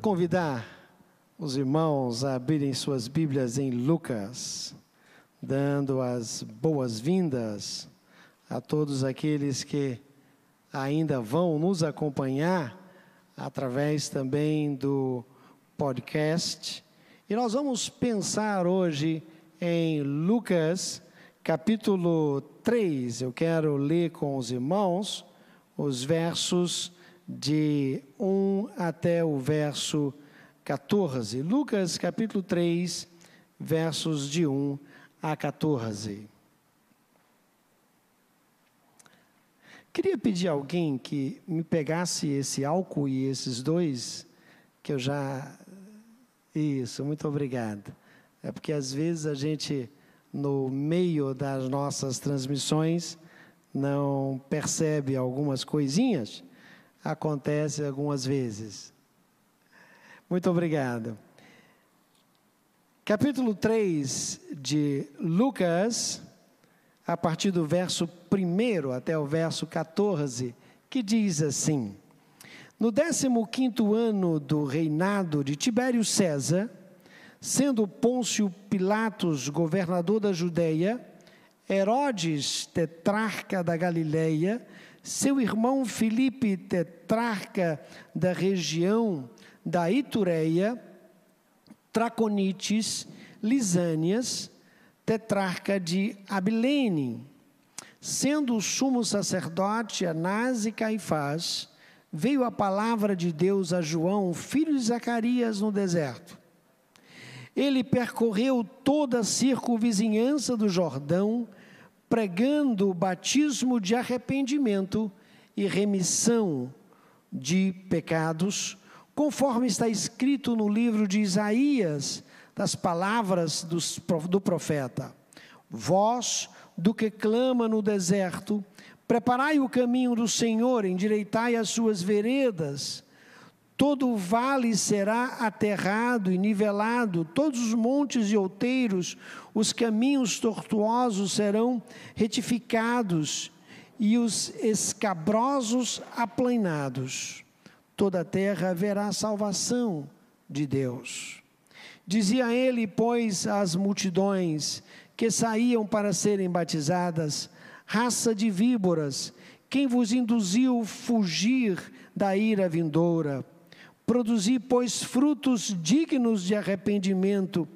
quero convidar os irmãos a abrirem suas Bíblias em Lucas, dando as boas-vindas a todos aqueles que ainda vão nos acompanhar através também do podcast. E nós vamos pensar hoje em Lucas, capítulo 3. Eu quero ler com os irmãos os versos de 1 até o verso 14. Lucas, capítulo 3, versos de 1 a 14. Queria pedir a alguém que me pegasse esse álcool e esses dois, que eu já. Isso, muito obrigado. É porque às vezes a gente, no meio das nossas transmissões, não percebe algumas coisinhas acontece algumas vezes. Muito obrigado. Capítulo 3 de Lucas, a partir do verso 1 até o verso 14, que diz assim: No 15 ano do reinado de Tibério César, sendo Pôncio Pilatos governador da Judéia, Herodes tetrarca da Galileia, seu irmão Filipe, tetrarca da região da Itureia, Traconites, Lisânias, tetrarca de Abilene, sendo o sumo sacerdote Anás e Caifás, veio a palavra de Deus a João, filho de Zacarias, no deserto. Ele percorreu toda a circunvizinhança do Jordão, pregando o batismo de arrependimento e remissão de pecados, conforme está escrito no livro de Isaías, das palavras do profeta: Vós, do que clama no deserto, preparai o caminho do Senhor, endireitai as suas veredas. Todo o vale será aterrado e nivelado, todos os montes e outeiros, os caminhos tortuosos serão retificados e os escabrosos aplainados. Toda a terra haverá salvação de Deus. Dizia ele, pois, às multidões que saíam para serem batizadas: raça de víboras, quem vos induziu fugir da ira vindoura? Produzi, pois, frutos dignos de arrependimento,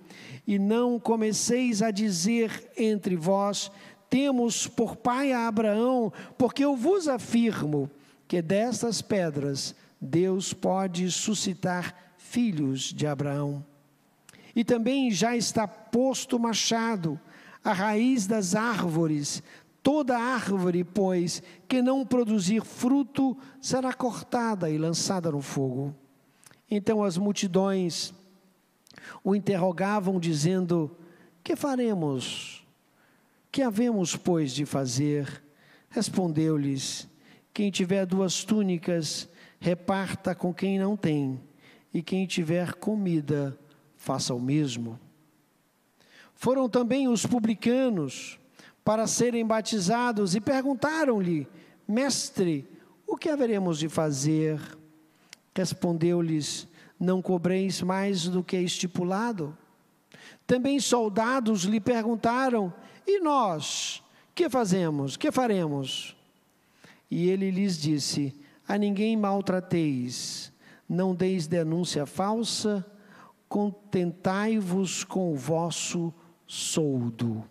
e não comeceis a dizer entre vós: Temos por pai a Abraão, porque eu vos afirmo que destas pedras Deus pode suscitar filhos de Abraão. E também já está posto machado, a raiz das árvores, Toda árvore, pois, que não produzir fruto, será cortada e lançada no fogo. Então as multidões o interrogavam, dizendo: Que faremos? Que havemos, pois, de fazer? Respondeu-lhes: Quem tiver duas túnicas, reparta com quem não tem, e quem tiver comida, faça o mesmo. Foram também os publicanos para serem batizados e perguntaram-lhe: Mestre, o que haveremos de fazer? Respondeu-lhes: Não cobreis mais do que é estipulado. Também soldados lhe perguntaram: E nós? Que fazemos? Que faremos? E ele lhes disse: A ninguém maltrateis, não deis denúncia falsa, contentai-vos com o vosso soldo.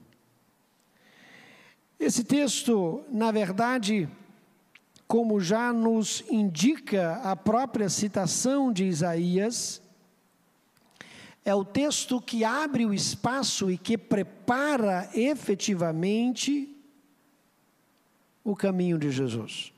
Esse texto, na verdade, como já nos indica a própria citação de Isaías, é o texto que abre o espaço e que prepara efetivamente o caminho de Jesus.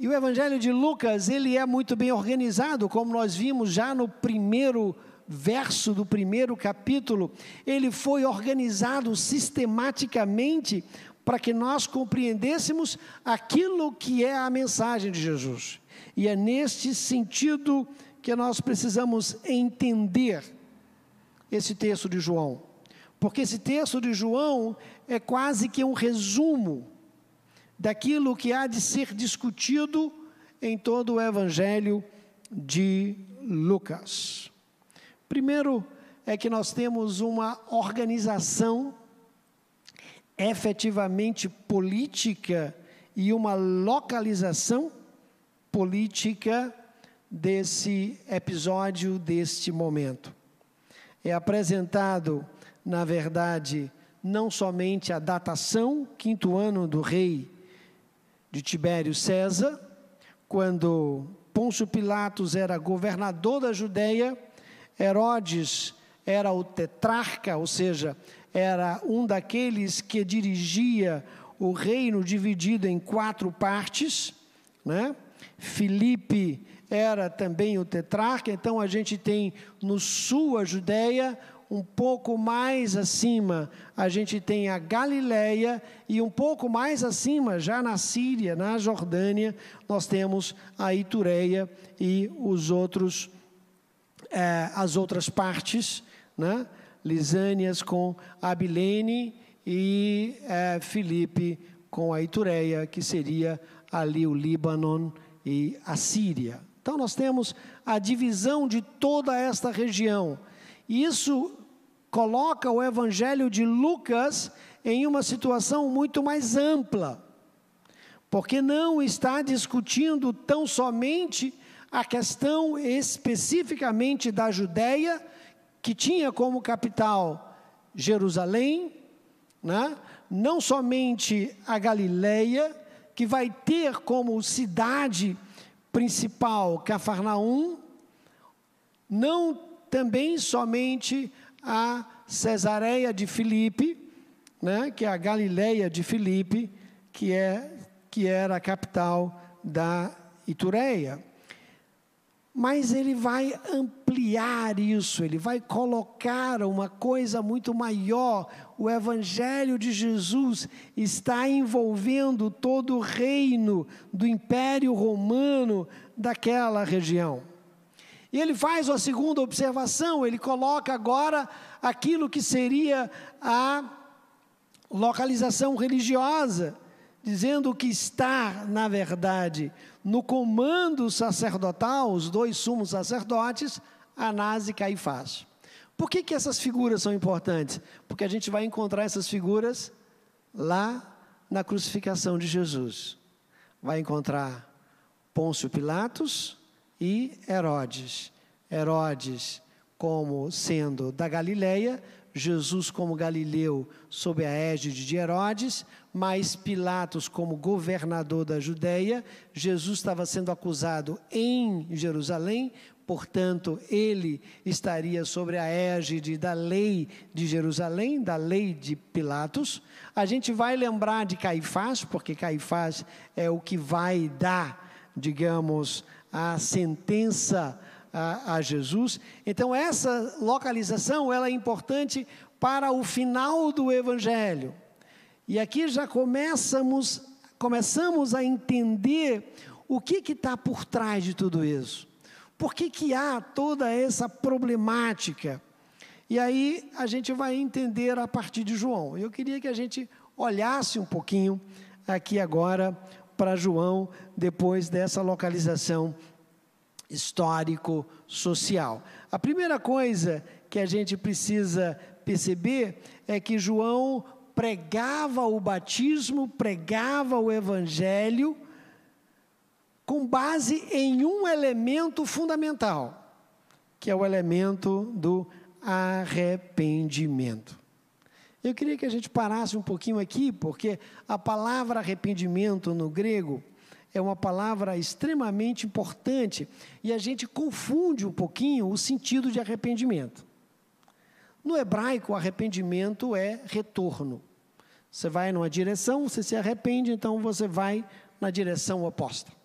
E o Evangelho de Lucas, ele é muito bem organizado, como nós vimos já no primeiro verso do primeiro capítulo, ele foi organizado sistematicamente para que nós compreendêssemos aquilo que é a mensagem de Jesus. E é neste sentido que nós precisamos entender esse texto de João. Porque esse texto de João é quase que um resumo daquilo que há de ser discutido em todo o Evangelho de Lucas. Primeiro é que nós temos uma organização efetivamente política e uma localização política desse episódio, deste momento. É apresentado, na verdade, não somente a datação, quinto ano do rei de Tibério César, quando Pôncio Pilatos era governador da Judéia, Herodes era o tetrarca, ou seja, era um daqueles que dirigia o reino dividido em quatro partes, né? Filipe era também o tetrarca, então a gente tem no sul a Judéia, um pouco mais acima a gente tem a Galileia e um pouco mais acima, já na Síria, na Jordânia, nós temos a Itureia e os outros, é, as outras partes, né? Lisânias com Abilene e é, Filipe com a Itureia, que seria ali o Líbano e a Síria. Então nós temos a divisão de toda esta região. Isso coloca o evangelho de Lucas em uma situação muito mais ampla. Porque não está discutindo tão somente a questão especificamente da Judéia, que tinha como capital Jerusalém, né? não somente a Galileia, que vai ter como cidade principal Cafarnaum, não também somente a Cesareia de Filipe, né, que é a Galileia de Filipe, que, é, que era a capital da Itureia. Mas ele vai ampliar isso, ele vai colocar uma coisa muito maior. O Evangelho de Jesus está envolvendo todo o reino do Império Romano daquela região. E ele faz uma segunda observação, ele coloca agora aquilo que seria a localização religiosa, dizendo que está, na verdade, no comando sacerdotal, os dois sumos sacerdotes, Anás e Caifás. Por que, que essas figuras são importantes? Porque a gente vai encontrar essas figuras lá na crucificação de Jesus. Vai encontrar Pôncio Pilatos, e Herodes. Herodes como sendo da Galileia, Jesus como Galileu sob a égide de Herodes, mas Pilatos como governador da Judéia. Jesus estava sendo acusado em Jerusalém, portanto, ele estaria sobre a égide da lei de Jerusalém, da lei de Pilatos. A gente vai lembrar de Caifás, porque Caifás é o que vai dar, digamos, a sentença a, a, Jesus. Então essa localização ela é importante para o final do Evangelho. E aqui já começamos, começamos a entender o que está por trás de tudo isso. Por que, que há toda essa problemática? E aí a gente vai entender a partir de João. Eu queria que a gente olhasse um pouquinho aqui agora para João depois dessa localização histórico-social. A primeira coisa que a gente precisa perceber é que João pregava o batismo, pregava o evangelho com base em um elemento fundamental, que é o elemento do arrependimento. Eu queria que a gente parasse um pouquinho aqui, porque a palavra arrependimento no grego é uma palavra extremamente importante e a gente confunde um pouquinho o sentido de arrependimento. No hebraico, arrependimento é retorno. Você vai numa direção, você se arrepende, então você vai na direção oposta.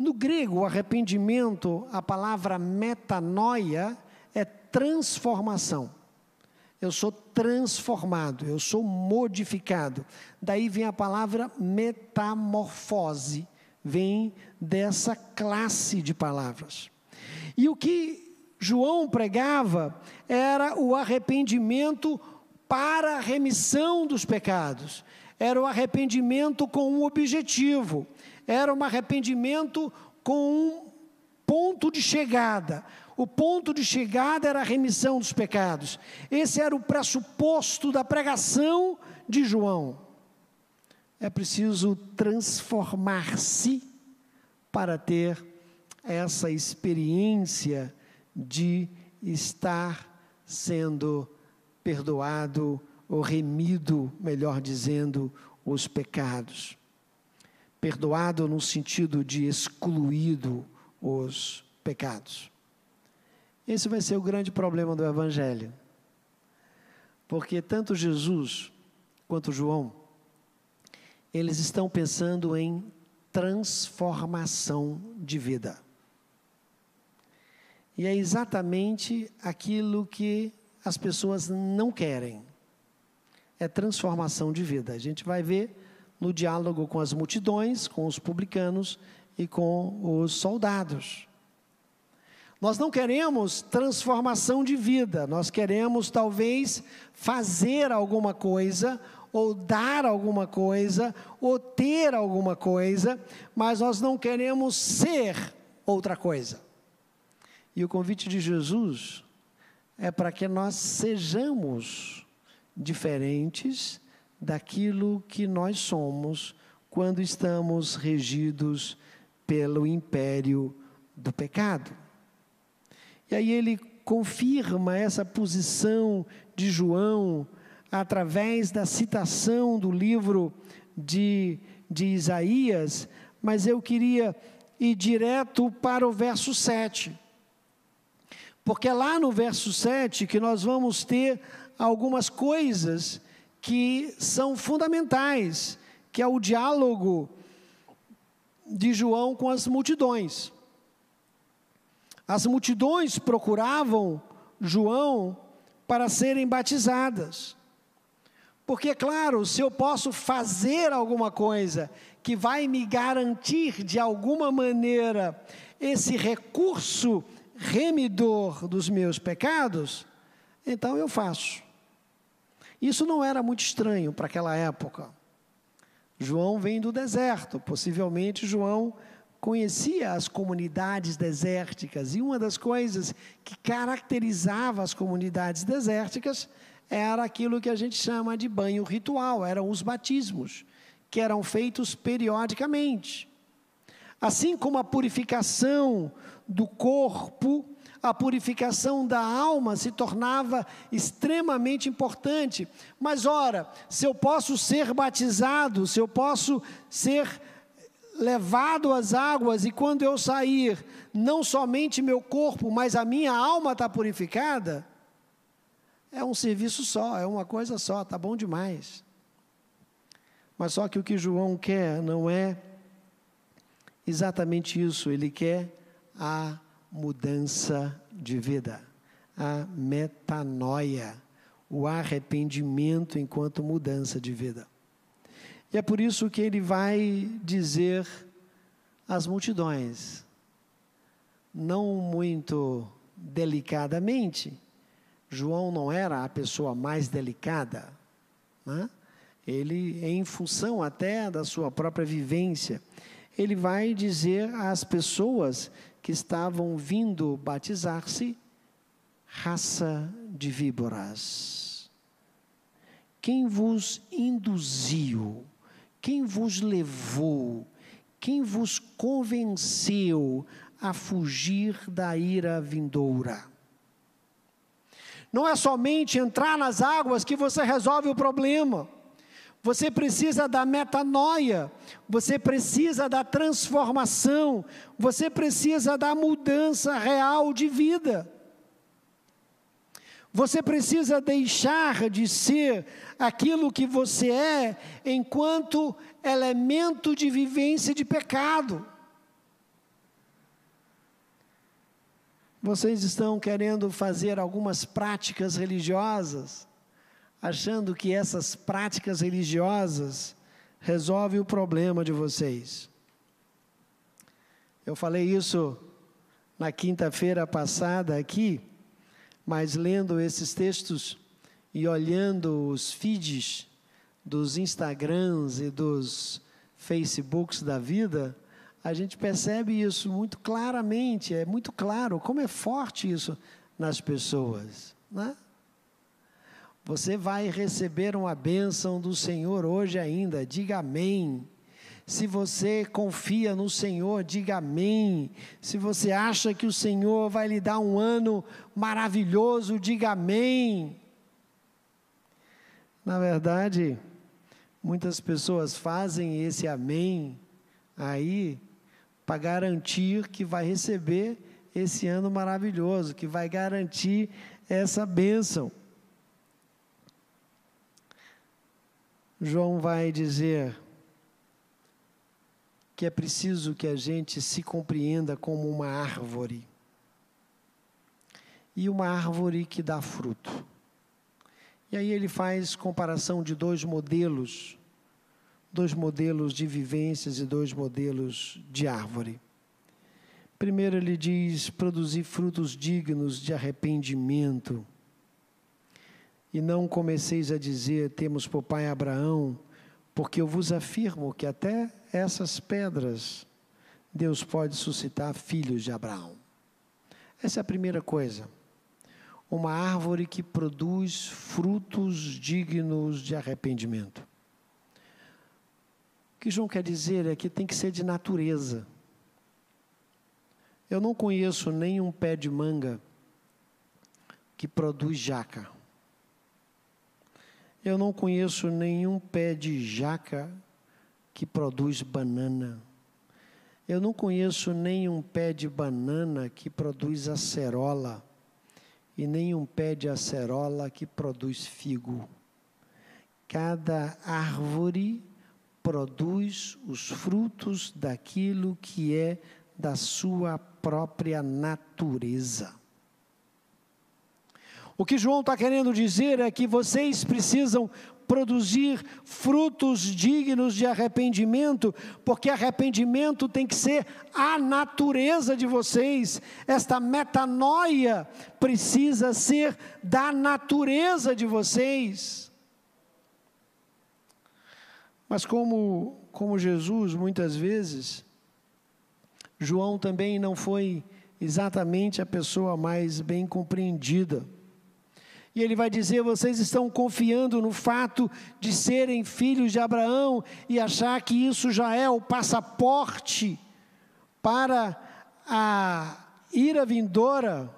No grego, arrependimento, a palavra metanoia é transformação. Eu sou transformado, eu sou modificado. Daí vem a palavra metamorfose, vem dessa classe de palavras. E o que João pregava era o arrependimento para a remissão dos pecados. Era o arrependimento com um objetivo, era um arrependimento com um ponto de chegada. O ponto de chegada era a remissão dos pecados. Esse era o pressuposto da pregação de João. É preciso transformar-se para ter essa experiência de estar sendo perdoado ou remido, melhor dizendo, os pecados. Perdoado no sentido de excluído os pecados. Esse vai ser o grande problema do Evangelho. Porque tanto Jesus quanto João, eles estão pensando em transformação de vida. E é exatamente aquilo que as pessoas não querem. É transformação de vida. A gente vai ver no diálogo com as multidões, com os publicanos e com os soldados. Nós não queremos transformação de vida, nós queremos talvez fazer alguma coisa, ou dar alguma coisa, ou ter alguma coisa, mas nós não queremos ser outra coisa. E o convite de Jesus é para que nós sejamos diferentes daquilo que nós somos quando estamos regidos pelo império do pecado. E aí ele confirma essa posição de João através da citação do livro de, de Isaías, mas eu queria ir direto para o verso 7. Porque é lá no verso 7 que nós vamos ter algumas coisas que são fundamentais, que é o diálogo de João com as multidões. As multidões procuravam João para serem batizadas. Porque, claro, se eu posso fazer alguma coisa que vai me garantir de alguma maneira esse recurso remidor dos meus pecados, então eu faço. Isso não era muito estranho para aquela época. João vem do deserto, possivelmente João conhecia as comunidades desérticas, e uma das coisas que caracterizava as comunidades desérticas era aquilo que a gente chama de banho ritual, eram os batismos, que eram feitos periodicamente. Assim como a purificação do corpo, a purificação da alma se tornava extremamente importante. Mas, ora, se eu posso ser batizado, se eu posso ser levado às águas e quando eu sair, não somente meu corpo, mas a minha alma está purificada, é um serviço só, é uma coisa só, tá bom demais. Mas só que o que João quer não é exatamente isso, ele quer a mudança de vida, a metanoia, o arrependimento enquanto mudança de vida. E é por isso que ele vai dizer às multidões, não muito delicadamente, João não era a pessoa mais delicada, né? ele, em função até da sua própria vivência, ele vai dizer às pessoas que estavam vindo batizar-se, raça de víboras. Quem vos induziu? Quem vos levou? Quem vos convenceu a fugir da ira vindoura? Não é somente entrar nas águas que você resolve o problema. Você precisa da metanoia, você precisa da transformação, você precisa da mudança real de vida. Você precisa deixar de ser aquilo que você é enquanto elemento de vivência de pecado. Vocês estão querendo fazer algumas práticas religiosas, achando que essas práticas religiosas resolvem o problema de vocês. Eu falei isso na quinta-feira passada aqui, mas lendo esses textos e olhando os feeds dos Instagrams e dos Facebooks da vida, a gente percebe isso muito claramente, é muito claro como é forte isso nas pessoas. Né? Você vai receber uma bênção do Senhor hoje ainda, diga amém. Se você confia no Senhor, diga amém. Se você acha que o Senhor vai lhe dar um ano maravilhoso, diga amém. Na verdade, muitas pessoas fazem esse amém aí para garantir que vai receber esse ano maravilhoso, que vai garantir essa bênção. João vai dizer que é preciso que a gente se compreenda como uma árvore. E uma árvore que dá fruto. E aí ele faz comparação de dois modelos dois modelos de vivências e dois modelos de árvore. Primeiro, ele diz: produzir frutos dignos de arrependimento. E não comeceis a dizer: temos por pai Abraão, porque eu vos afirmo que até essas pedras Deus pode suscitar filhos de Abraão. Essa é a primeira coisa. Uma árvore que produz frutos dignos de arrependimento. O que João quer dizer é que tem que ser de natureza. Eu não conheço nenhum pé de manga que produz jaca. Eu não conheço nenhum pé de jaca que produz banana. Eu não conheço nenhum pé de banana que produz acerola e nenhum pé de acerola que produz figo. Cada árvore produz os frutos daquilo que é da sua própria natureza. O que João está querendo dizer é que vocês precisam produzir frutos dignos de arrependimento, porque arrependimento tem que ser a natureza de vocês. Esta metanoia precisa ser da natureza de vocês. Mas como, como Jesus, muitas vezes, João também não foi exatamente a pessoa mais bem compreendida. E ele vai dizer: vocês estão confiando no fato de serem filhos de Abraão e achar que isso já é o passaporte para a ira vindoura,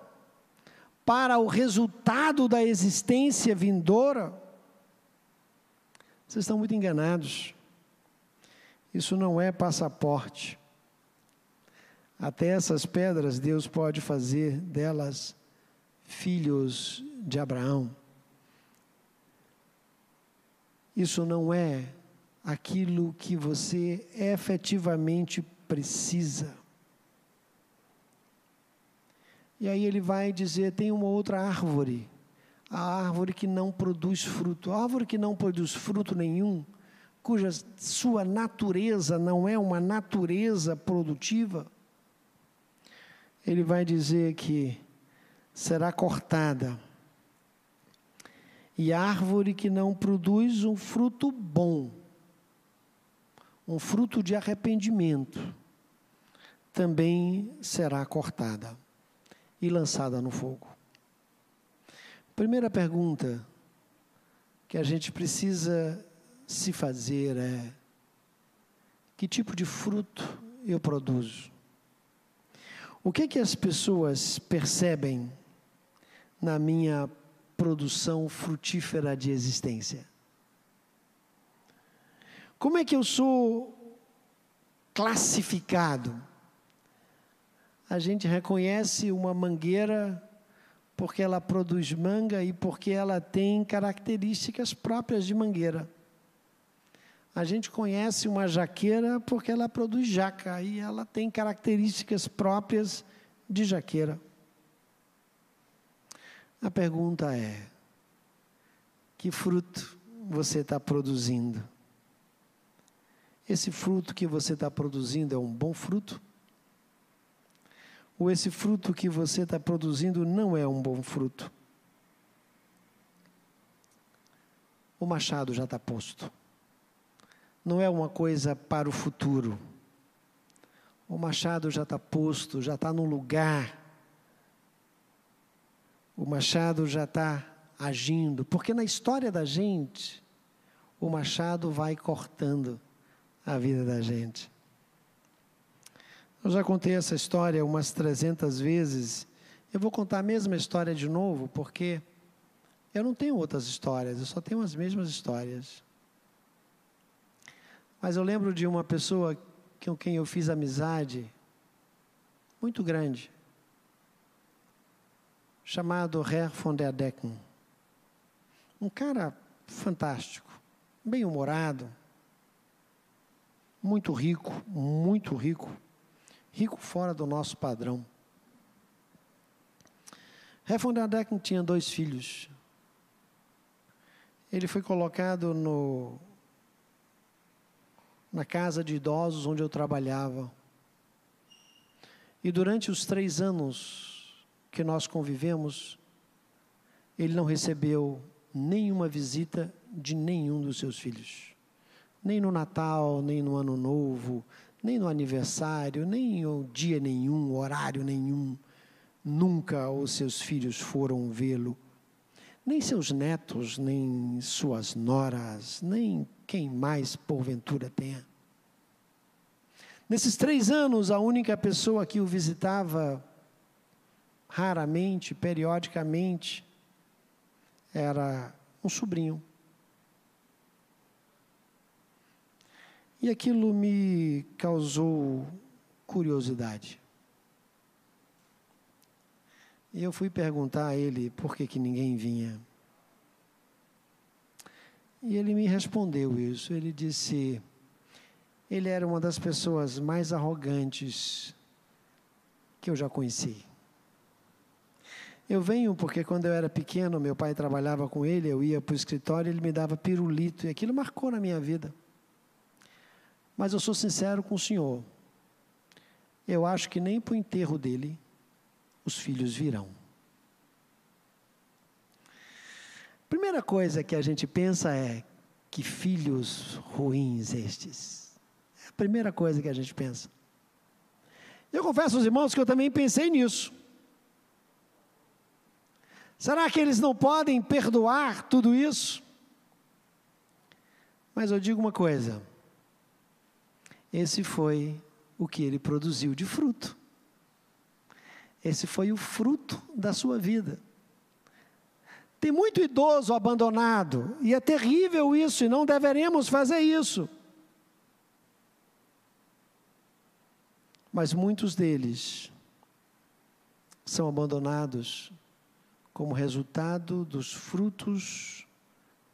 para o resultado da existência vindoura. Vocês estão muito enganados. Isso não é passaporte. Até essas pedras, Deus pode fazer delas filhos de Abraão. Isso não é aquilo que você efetivamente precisa. E aí ele vai dizer: tem uma outra árvore a árvore que não produz fruto. A árvore que não produz fruto nenhum, cuja sua natureza não é uma natureza produtiva, ele vai dizer que será cortada. E árvore que não produz um fruto bom, um fruto de arrependimento, também será cortada e lançada no fogo. Primeira pergunta que a gente precisa se fazer é: que tipo de fruto eu produzo? O que que as pessoas percebem na minha produção frutífera de existência? Como é que eu sou classificado? A gente reconhece uma mangueira porque ela produz manga e porque ela tem características próprias de mangueira. A gente conhece uma jaqueira porque ela produz jaca e ela tem características próprias de jaqueira. A pergunta é: que fruto você está produzindo? Esse fruto que você está produzindo é um bom fruto? ou esse fruto que você está produzindo não é um bom fruto. O machado já está posto. Não é uma coisa para o futuro. O machado já está posto, já está no lugar. O machado já está agindo, porque na história da gente, o machado vai cortando a vida da gente. Eu já contei essa história umas 300 vezes. Eu vou contar a mesma história de novo, porque eu não tenho outras histórias, eu só tenho as mesmas histórias. Mas eu lembro de uma pessoa com quem eu fiz amizade muito grande, chamado Herr von der Decken. Um cara fantástico, bem-humorado, muito rico, muito rico, rico fora do nosso padrão. Herr von der Decken tinha dois filhos. Ele foi colocado no na casa de idosos onde eu trabalhava. E durante os três anos que nós convivemos, ele não recebeu nenhuma visita de nenhum dos seus filhos. Nem no Natal, nem no Ano Novo, nem no aniversário, nem o dia nenhum, horário nenhum. Nunca os seus filhos foram vê-lo. Nem seus netos, nem suas noras, nem quem mais porventura tenha. Nesses três anos, a única pessoa que o visitava raramente, periodicamente, era um sobrinho. E aquilo me causou curiosidade. E eu fui perguntar a ele por que, que ninguém vinha. E ele me respondeu isso. Ele disse: ele era uma das pessoas mais arrogantes que eu já conheci. Eu venho porque quando eu era pequeno, meu pai trabalhava com ele, eu ia para o escritório, ele me dava pirulito, e aquilo marcou na minha vida. Mas eu sou sincero com o senhor. Eu acho que nem para o enterro dele os filhos virão. Primeira coisa que a gente pensa é: que filhos ruins estes. É a primeira coisa que a gente pensa. Eu confesso aos irmãos que eu também pensei nisso. Será que eles não podem perdoar tudo isso? Mas eu digo uma coisa: esse foi o que ele produziu de fruto. Esse foi o fruto da sua vida. Tem muito idoso abandonado, e é terrível isso, e não deveremos fazer isso. Mas muitos deles são abandonados como resultado dos frutos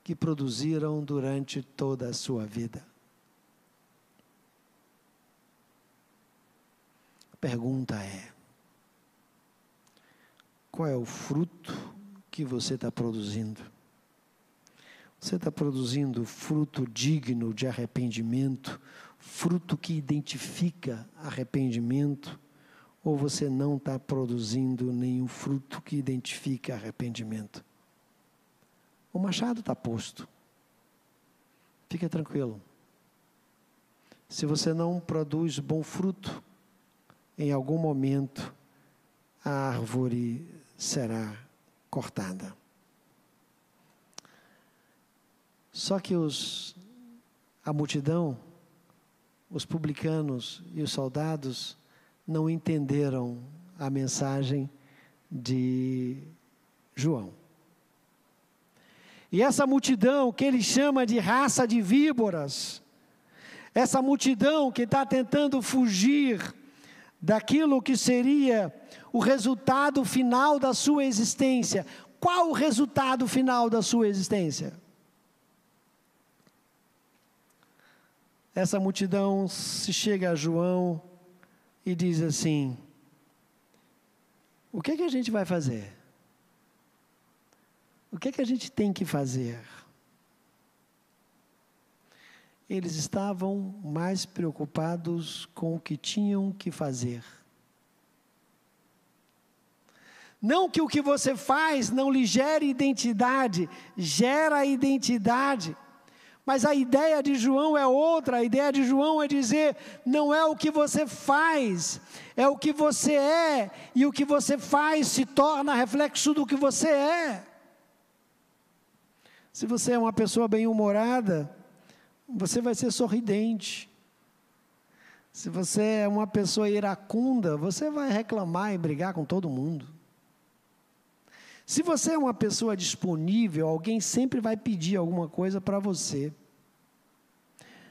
que produziram durante toda a sua vida. A pergunta é: qual é o fruto que você está produzindo. Você está produzindo fruto digno de arrependimento, fruto que identifica arrependimento, ou você não está produzindo nenhum fruto que identifica arrependimento? O machado está posto. Fica tranquilo. Se você não produz bom fruto, em algum momento a árvore será cortada. Só que os, a multidão, os publicanos e os soldados não entenderam a mensagem de João. E essa multidão que ele chama de raça de víboras, essa multidão que está tentando fugir daquilo que seria o resultado final da sua existência. Qual o resultado final da sua existência? Essa multidão se chega a João e diz assim: O que, é que a gente vai fazer? O que, é que a gente tem que fazer? Eles estavam mais preocupados com o que tinham que fazer não que o que você faz não lhe gere identidade, gera identidade. Mas a ideia de João é outra. A ideia de João é dizer: não é o que você faz, é o que você é, e o que você faz se torna reflexo do que você é. Se você é uma pessoa bem-humorada, você vai ser sorridente. Se você é uma pessoa iracunda, você vai reclamar e brigar com todo mundo. Se você é uma pessoa disponível, alguém sempre vai pedir alguma coisa para você.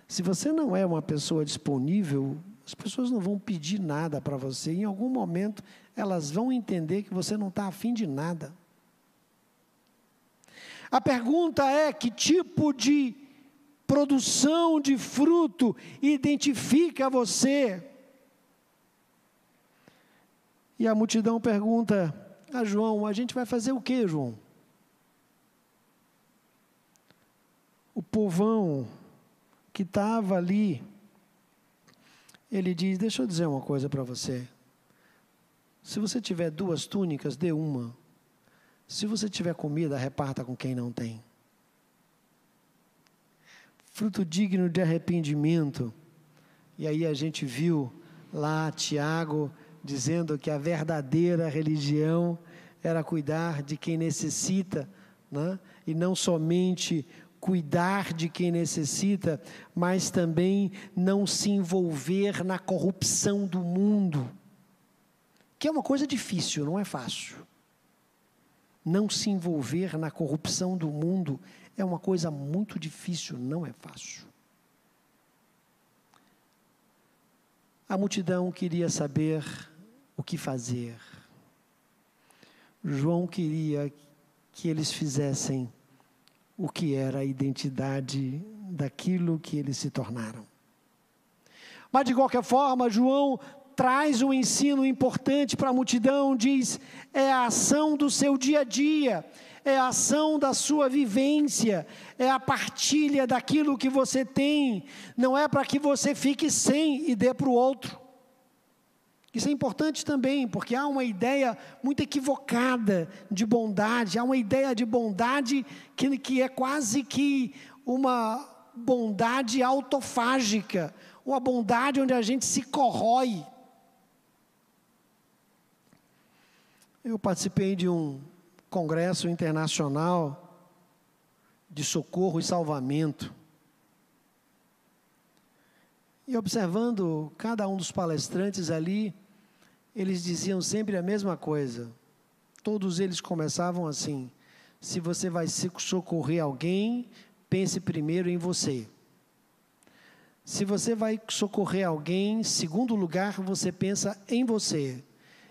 Se você não é uma pessoa disponível, as pessoas não vão pedir nada para você. Em algum momento, elas vão entender que você não está afim de nada. A pergunta é: que tipo de produção de fruto identifica você? E a multidão pergunta: ah, João, a gente vai fazer o que, João? O povão que estava ali, ele diz: Deixa eu dizer uma coisa para você. Se você tiver duas túnicas, dê uma. Se você tiver comida, reparta com quem não tem. Fruto digno de arrependimento. E aí a gente viu lá Tiago dizendo que a verdadeira religião era cuidar de quem necessita, né? e não somente cuidar de quem necessita, mas também não se envolver na corrupção do mundo, que é uma coisa difícil, não é fácil. Não se envolver na corrupção do mundo é uma coisa muito difícil, não é fácil. A multidão queria saber o que fazer. João queria que eles fizessem o que era a identidade daquilo que eles se tornaram. Mas de qualquer forma, João traz um ensino importante para a multidão, diz: é a ação do seu dia a dia, é a ação da sua vivência, é a partilha daquilo que você tem, não é para que você fique sem e dê para o outro. Isso é importante também, porque há uma ideia muito equivocada de bondade, há uma ideia de bondade que, que é quase que uma bondade autofágica, uma bondade onde a gente se corrói. Eu participei de um congresso internacional de socorro e salvamento. E observando cada um dos palestrantes ali, eles diziam sempre a mesma coisa. Todos eles começavam assim: se você vai socorrer alguém, pense primeiro em você. Se você vai socorrer alguém, segundo lugar, você pensa em você.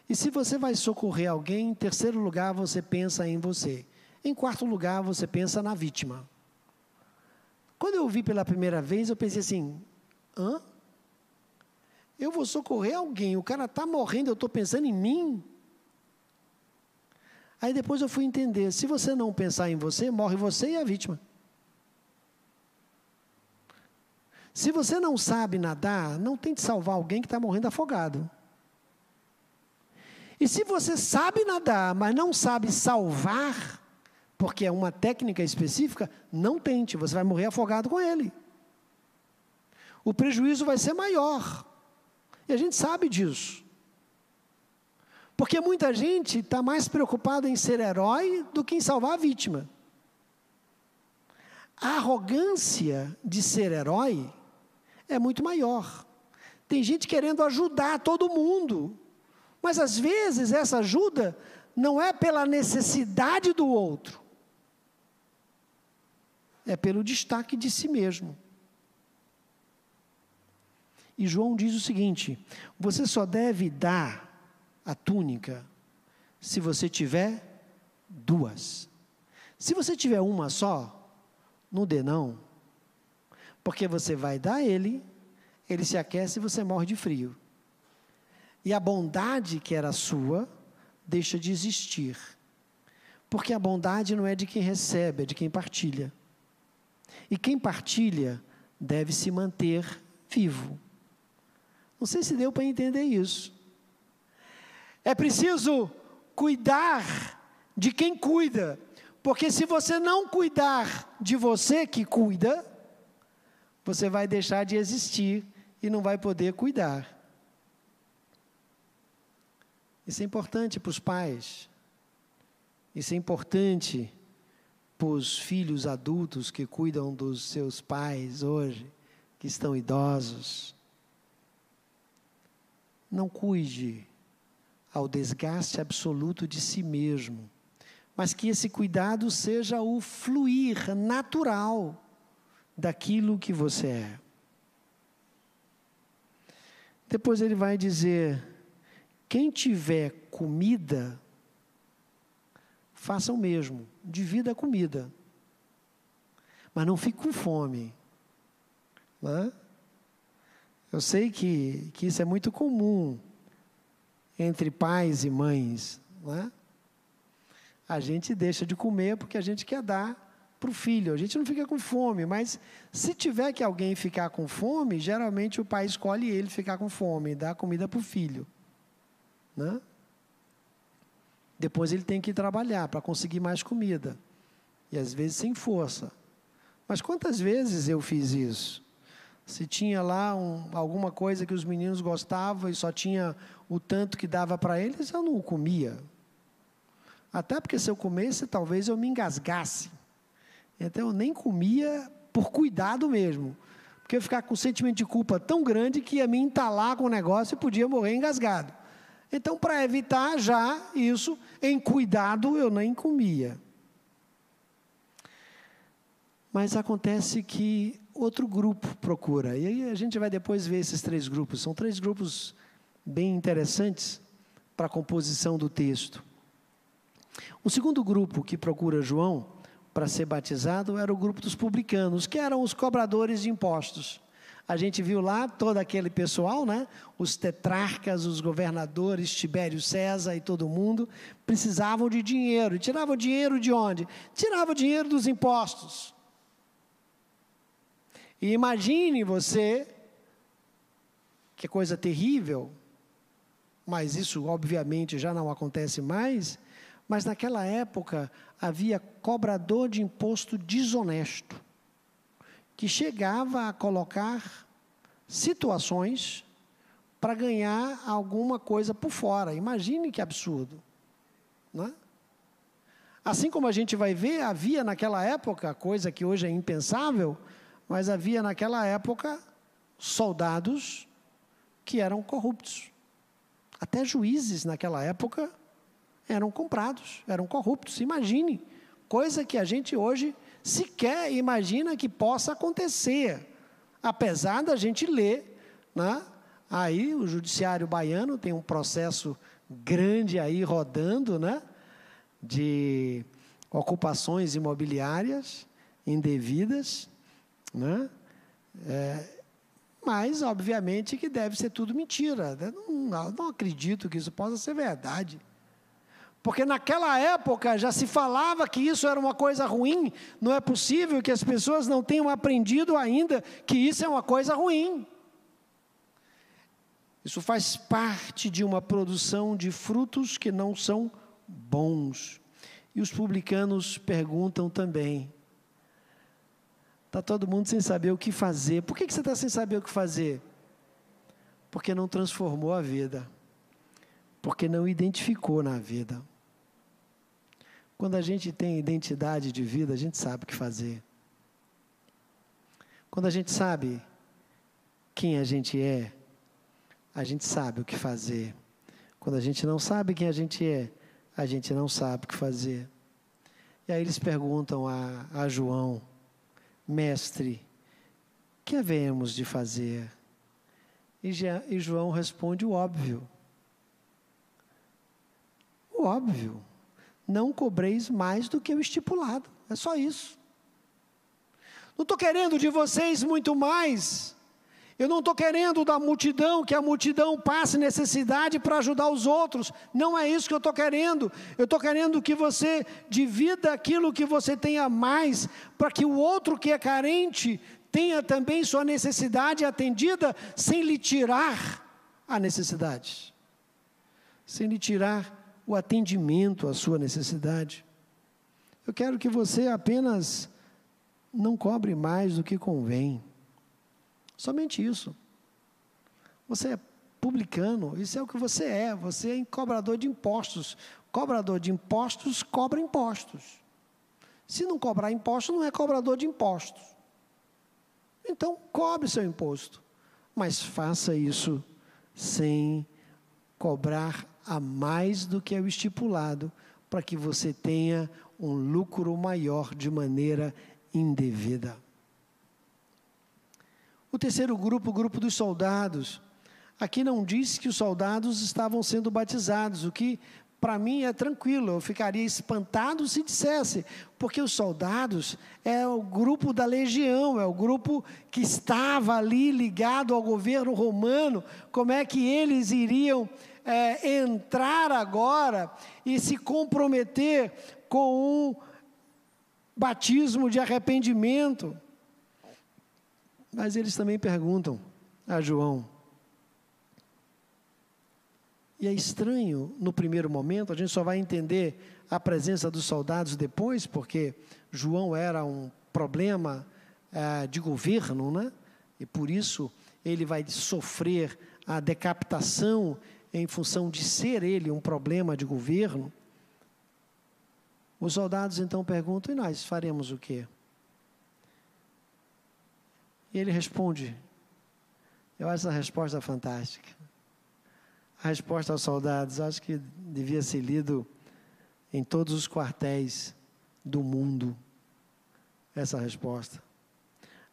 E se você vai socorrer alguém, em terceiro lugar, você pensa em você. Em quarto lugar, você pensa na vítima. Quando eu ouvi pela primeira vez, eu pensei assim: hã? Eu vou socorrer alguém, o cara está morrendo, eu estou pensando em mim. Aí depois eu fui entender: se você não pensar em você, morre você e a vítima. Se você não sabe nadar, não tente salvar alguém que está morrendo afogado. E se você sabe nadar, mas não sabe salvar, porque é uma técnica específica, não tente, você vai morrer afogado com ele. O prejuízo vai ser maior. E a gente sabe disso. Porque muita gente está mais preocupada em ser herói do que em salvar a vítima. A arrogância de ser herói é muito maior. Tem gente querendo ajudar todo mundo, mas às vezes essa ajuda não é pela necessidade do outro, é pelo destaque de si mesmo. E João diz o seguinte: você só deve dar a túnica se você tiver duas. Se você tiver uma só, não dê não. Porque você vai dar ele, ele se aquece e você morre de frio. E a bondade que era sua deixa de existir. Porque a bondade não é de quem recebe, é de quem partilha. E quem partilha deve se manter vivo. Não sei se deu para entender isso. É preciso cuidar de quem cuida, porque se você não cuidar de você que cuida, você vai deixar de existir e não vai poder cuidar. Isso é importante para os pais. Isso é importante para os filhos adultos que cuidam dos seus pais hoje, que estão idosos. Não cuide ao desgaste absoluto de si mesmo, mas que esse cuidado seja o fluir natural daquilo que você é. Depois ele vai dizer: quem tiver comida, faça o mesmo, divida a comida. Mas não fique com fome. Né? Eu sei que, que isso é muito comum entre pais e mães. Né? A gente deixa de comer porque a gente quer dar para o filho. A gente não fica com fome, mas se tiver que alguém ficar com fome, geralmente o pai escolhe ele ficar com fome, dá comida para o filho. Né? Depois ele tem que trabalhar para conseguir mais comida. E às vezes sem força. Mas quantas vezes eu fiz isso? Se tinha lá um, alguma coisa que os meninos gostavam e só tinha o tanto que dava para eles, eu não comia. Até porque se eu comesse, talvez eu me engasgasse. Então eu nem comia por cuidado mesmo. Porque eu ficava com um sentimento de culpa tão grande que ia me entalar com o negócio e podia morrer engasgado. Então, para evitar já isso, em cuidado eu nem comia. Mas acontece que outro grupo procura. E aí a gente vai depois ver esses três grupos. São três grupos bem interessantes para a composição do texto. O segundo grupo que procura João para ser batizado era o grupo dos publicanos, que eram os cobradores de impostos. A gente viu lá todo aquele pessoal, né? Os tetrarcas, os governadores, Tibério César e todo mundo precisavam de dinheiro. E tiravam dinheiro de onde? Tiravam dinheiro dos impostos. E imagine você, que coisa terrível, mas isso obviamente já não acontece mais, mas naquela época havia cobrador de imposto desonesto, que chegava a colocar situações para ganhar alguma coisa por fora. Imagine que absurdo. Não é? Assim como a gente vai ver, havia naquela época, coisa que hoje é impensável, mas havia naquela época soldados que eram corruptos. Até juízes naquela época eram comprados, eram corruptos. Imagine, coisa que a gente hoje sequer imagina que possa acontecer, apesar da gente ler, né? Aí o judiciário baiano tem um processo grande aí rodando, né? De ocupações imobiliárias indevidas, né? É, mas, obviamente, que deve ser tudo mentira. Não, não acredito que isso possa ser verdade. Porque naquela época já se falava que isso era uma coisa ruim, não é possível que as pessoas não tenham aprendido ainda que isso é uma coisa ruim. Isso faz parte de uma produção de frutos que não são bons. E os publicanos perguntam também: está todo mundo sem saber o que fazer. Por que, que você está sem saber o que fazer? Porque não transformou a vida, porque não identificou na vida. Quando a gente tem identidade de vida, a gente sabe o que fazer. Quando a gente sabe quem a gente é, a gente sabe o que fazer. Quando a gente não sabe quem a gente é, a gente não sabe o que fazer. E aí eles perguntam a, a João, mestre, que havemos de fazer? E, e João responde o óbvio. O óbvio não cobreis mais do que o estipulado. É só isso. Não estou querendo de vocês muito mais. Eu não estou querendo da multidão que a multidão passe necessidade para ajudar os outros. Não é isso que eu estou querendo. Eu estou querendo que você divida aquilo que você tenha mais, para que o outro que é carente tenha também sua necessidade atendida, sem lhe tirar a necessidade, sem lhe tirar o atendimento à sua necessidade. Eu quero que você apenas não cobre mais do que convém. Somente isso. Você é publicano, isso é o que você é. Você é cobrador de impostos. Cobrador de impostos cobra impostos. Se não cobrar imposto, não é cobrador de impostos. Então, cobre seu imposto. Mas faça isso sem cobrar a mais do que é o estipulado, para que você tenha um lucro maior de maneira indevida. O terceiro grupo, o grupo dos soldados. Aqui não diz que os soldados estavam sendo batizados, o que para mim é tranquilo, eu ficaria espantado se dissesse, porque os soldados é o grupo da legião, é o grupo que estava ali ligado ao governo romano, como é que eles iriam é, entrar agora e se comprometer com um batismo de arrependimento? Mas eles também perguntam a João, e é estranho no primeiro momento, a gente só vai entender a presença dos soldados depois, porque João era um problema é, de governo, né? E por isso ele vai sofrer a decapitação em função de ser ele um problema de governo. Os soldados então perguntam: e nós faremos o quê? E ele responde: eu acho essa resposta fantástica. A resposta aos soldados, acho que devia ser lido em todos os quartéis do mundo. Essa resposta.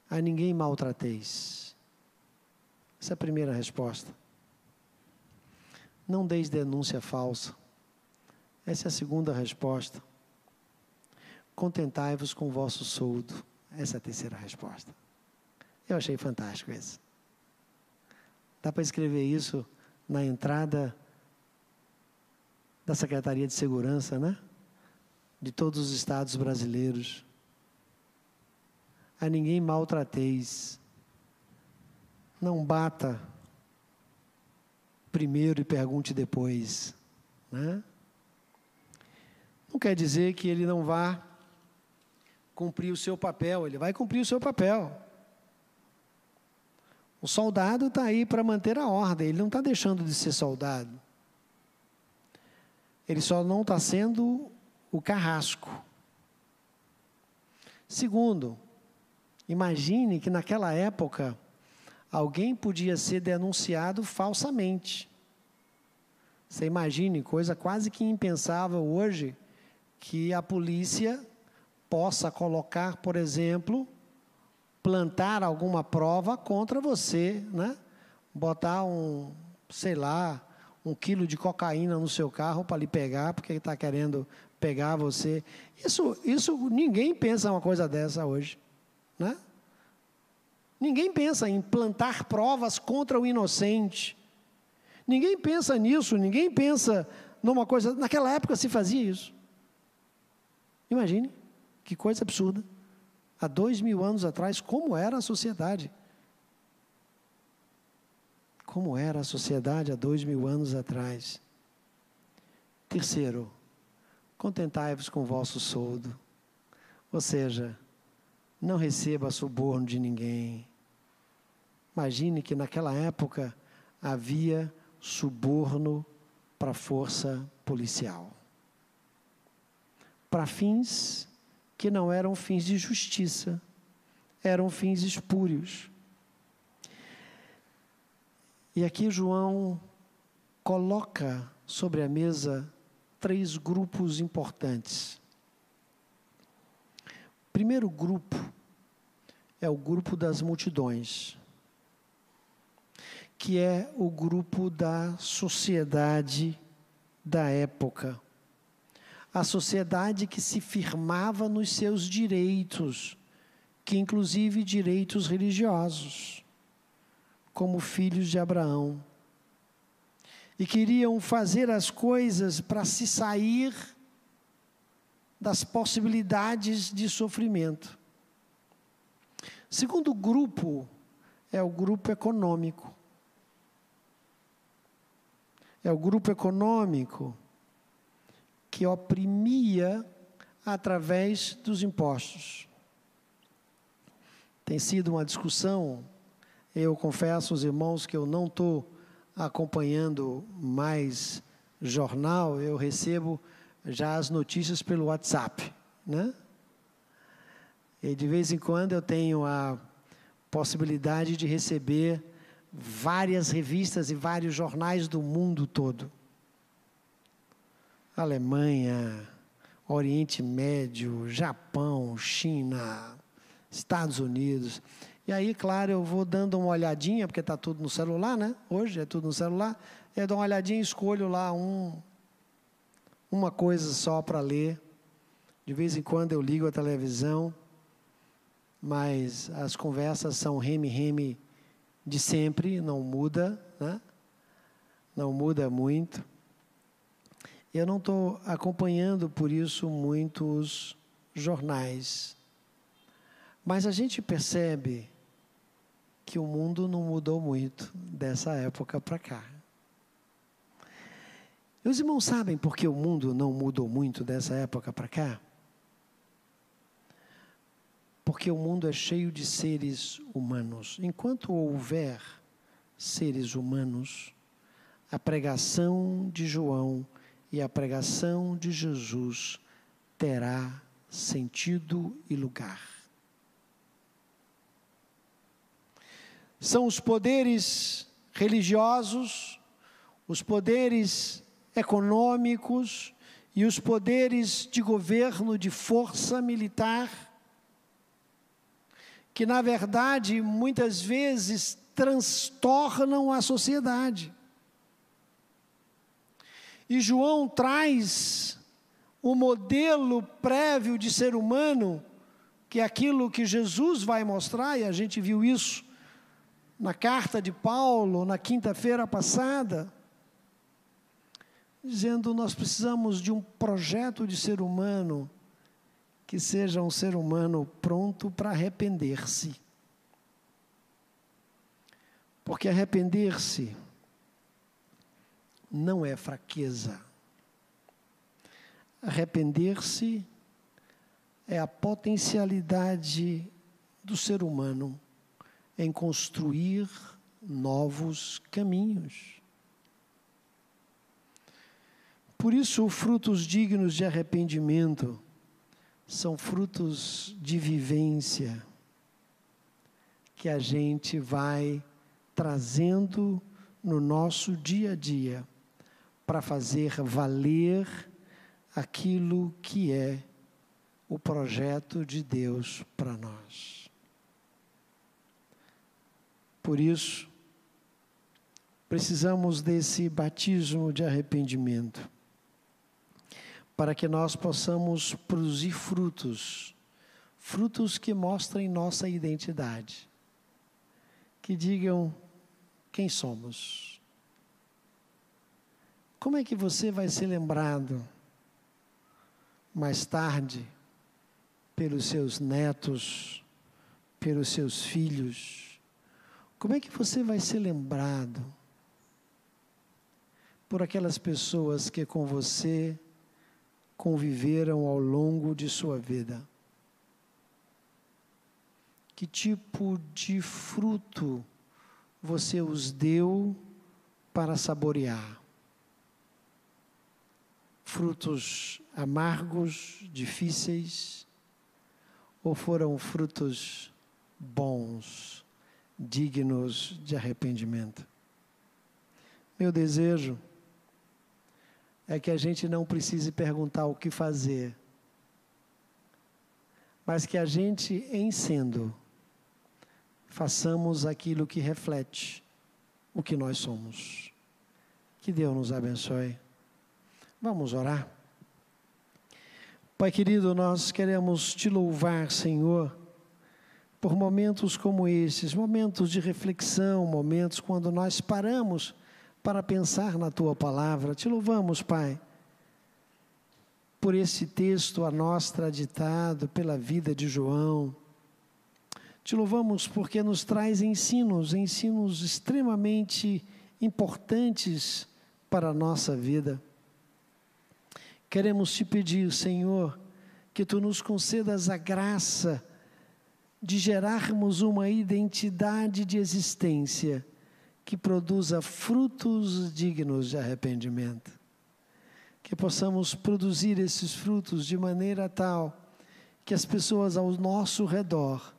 A ninguém maltrateis. Essa é a primeira resposta. Não deis denúncia falsa. Essa é a segunda resposta. Contentai-vos com o vosso soldo. Essa é a terceira resposta. Eu achei fantástico esse. Dá para escrever isso na entrada da Secretaria de Segurança, né? De todos os estados brasileiros. A ninguém maltrateis. Não bata primeiro e pergunte depois, né? Não quer dizer que ele não vá cumprir o seu papel, ele vai cumprir o seu papel. O soldado está aí para manter a ordem, ele não está deixando de ser soldado. Ele só não está sendo o carrasco. Segundo, imagine que naquela época alguém podia ser denunciado falsamente. Você imagine, coisa quase que impensável hoje, que a polícia possa colocar, por exemplo, plantar alguma prova contra você, né? Botar um, sei lá, um quilo de cocaína no seu carro para lhe pegar, porque ele está querendo pegar você. Isso, isso ninguém pensa uma coisa dessa hoje, né? Ninguém pensa em plantar provas contra o inocente. Ninguém pensa nisso, ninguém pensa numa coisa. Naquela época se fazia isso. Imagine, que coisa absurda há dois mil anos atrás, como era a sociedade. Como era a sociedade há dois mil anos atrás. Terceiro, contentai-vos com o vosso soldo. Ou seja, não receba suborno de ninguém. Imagine que naquela época havia suborno para a força policial. Para fins que não eram fins de justiça, eram fins espúrios. E aqui João coloca sobre a mesa três grupos importantes. Primeiro grupo é o grupo das multidões, que é o grupo da sociedade da época a sociedade que se firmava nos seus direitos, que inclusive direitos religiosos, como filhos de Abraão. E queriam fazer as coisas para se sair das possibilidades de sofrimento. Segundo grupo é o grupo econômico. É o grupo econômico que oprimia através dos impostos. Tem sido uma discussão Eu confesso aos irmãos que eu não estou acompanhando mais jornal, eu recebo já as notícias pelo WhatsApp, né? E de vez em quando eu tenho a possibilidade de receber várias revistas e vários jornais do mundo todo. Alemanha, Oriente Médio, Japão, China, Estados Unidos. E aí, claro, eu vou dando uma olhadinha, porque está tudo no celular, né? Hoje é tudo no celular. Eu dou uma olhadinha e escolho lá um, uma coisa só para ler. De vez em quando eu ligo a televisão, mas as conversas são reme-reme de sempre, não muda, né? Não muda muito. Eu não estou acompanhando, por isso, muitos jornais. Mas a gente percebe que o mundo não mudou muito dessa época para cá. E os irmãos sabem por que o mundo não mudou muito dessa época para cá? Porque o mundo é cheio de seres humanos. Enquanto houver seres humanos, a pregação de João e a pregação de Jesus terá sentido e lugar. São os poderes religiosos, os poderes econômicos e os poderes de governo de força militar, que na verdade muitas vezes transtornam a sociedade. E João traz o modelo prévio de ser humano, que é aquilo que Jesus vai mostrar, e a gente viu isso na carta de Paulo, na quinta-feira passada, dizendo: nós precisamos de um projeto de ser humano que seja um ser humano pronto para arrepender-se. Porque arrepender-se não é fraqueza. Arrepender-se é a potencialidade do ser humano em construir novos caminhos. Por isso, frutos dignos de arrependimento são frutos de vivência que a gente vai trazendo no nosso dia a dia para fazer valer aquilo que é o projeto de Deus para nós. Por isso, precisamos desse batismo de arrependimento, para que nós possamos produzir frutos, frutos que mostrem nossa identidade, que digam quem somos como é que você vai ser lembrado mais tarde pelos seus netos, pelos seus filhos? Como é que você vai ser lembrado por aquelas pessoas que com você conviveram ao longo de sua vida? Que tipo de fruto você os deu para saborear? Frutos amargos, difíceis, ou foram frutos bons, dignos de arrependimento? Meu desejo é que a gente não precise perguntar o que fazer, mas que a gente, em sendo, façamos aquilo que reflete o que nós somos. Que Deus nos abençoe. Vamos orar. Pai querido, nós queremos te louvar, Senhor, por momentos como esses, momentos de reflexão, momentos quando nós paramos para pensar na tua palavra. Te louvamos, Pai, por esse texto a nós traditado pela vida de João. Te louvamos porque nos traz ensinos, ensinos extremamente importantes para a nossa vida. Queremos te pedir, Senhor, que tu nos concedas a graça de gerarmos uma identidade de existência que produza frutos dignos de arrependimento. Que possamos produzir esses frutos de maneira tal que as pessoas ao nosso redor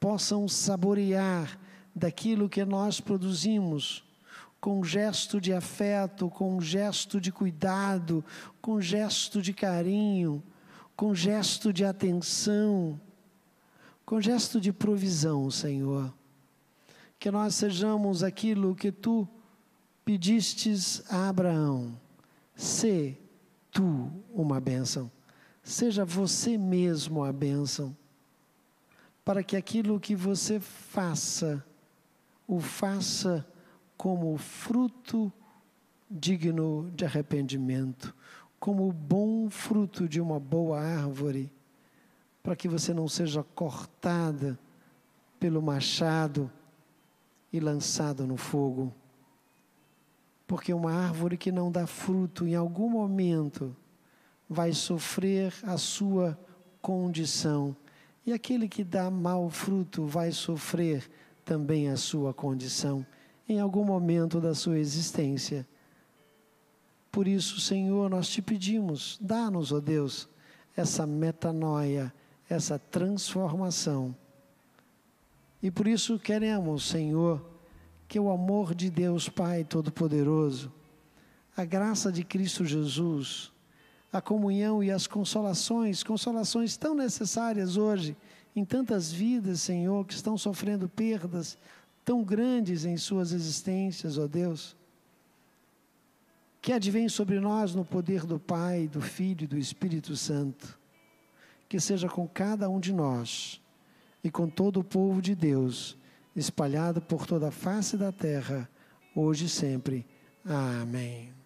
possam saborear daquilo que nós produzimos com um gesto de afeto, com um gesto de cuidado, com um gesto de carinho, com gesto de atenção, com gesto de provisão, Senhor. Que nós sejamos aquilo que tu pedistes a Abraão. Se tu uma bênção. Seja você mesmo a bênção. Para que aquilo que você faça, o faça como fruto digno de arrependimento, como bom fruto de uma boa árvore, para que você não seja cortada pelo machado e lançada no fogo. Porque uma árvore que não dá fruto, em algum momento, vai sofrer a sua condição. E aquele que dá mau fruto vai sofrer também a sua condição em algum momento da sua existência. Por isso, Senhor, nós te pedimos, dá-nos, ó oh Deus, essa metanoia, essa transformação. E por isso queremos, Senhor, que o amor de Deus Pai Todo-Poderoso, a graça de Cristo Jesus, a comunhão e as consolações, consolações tão necessárias hoje em tantas vidas, Senhor, que estão sofrendo perdas, tão grandes em suas existências, ó Deus, que advém sobre nós no poder do Pai, do Filho e do Espírito Santo, que seja com cada um de nós e com todo o povo de Deus, espalhado por toda a face da terra, hoje e sempre. Amém.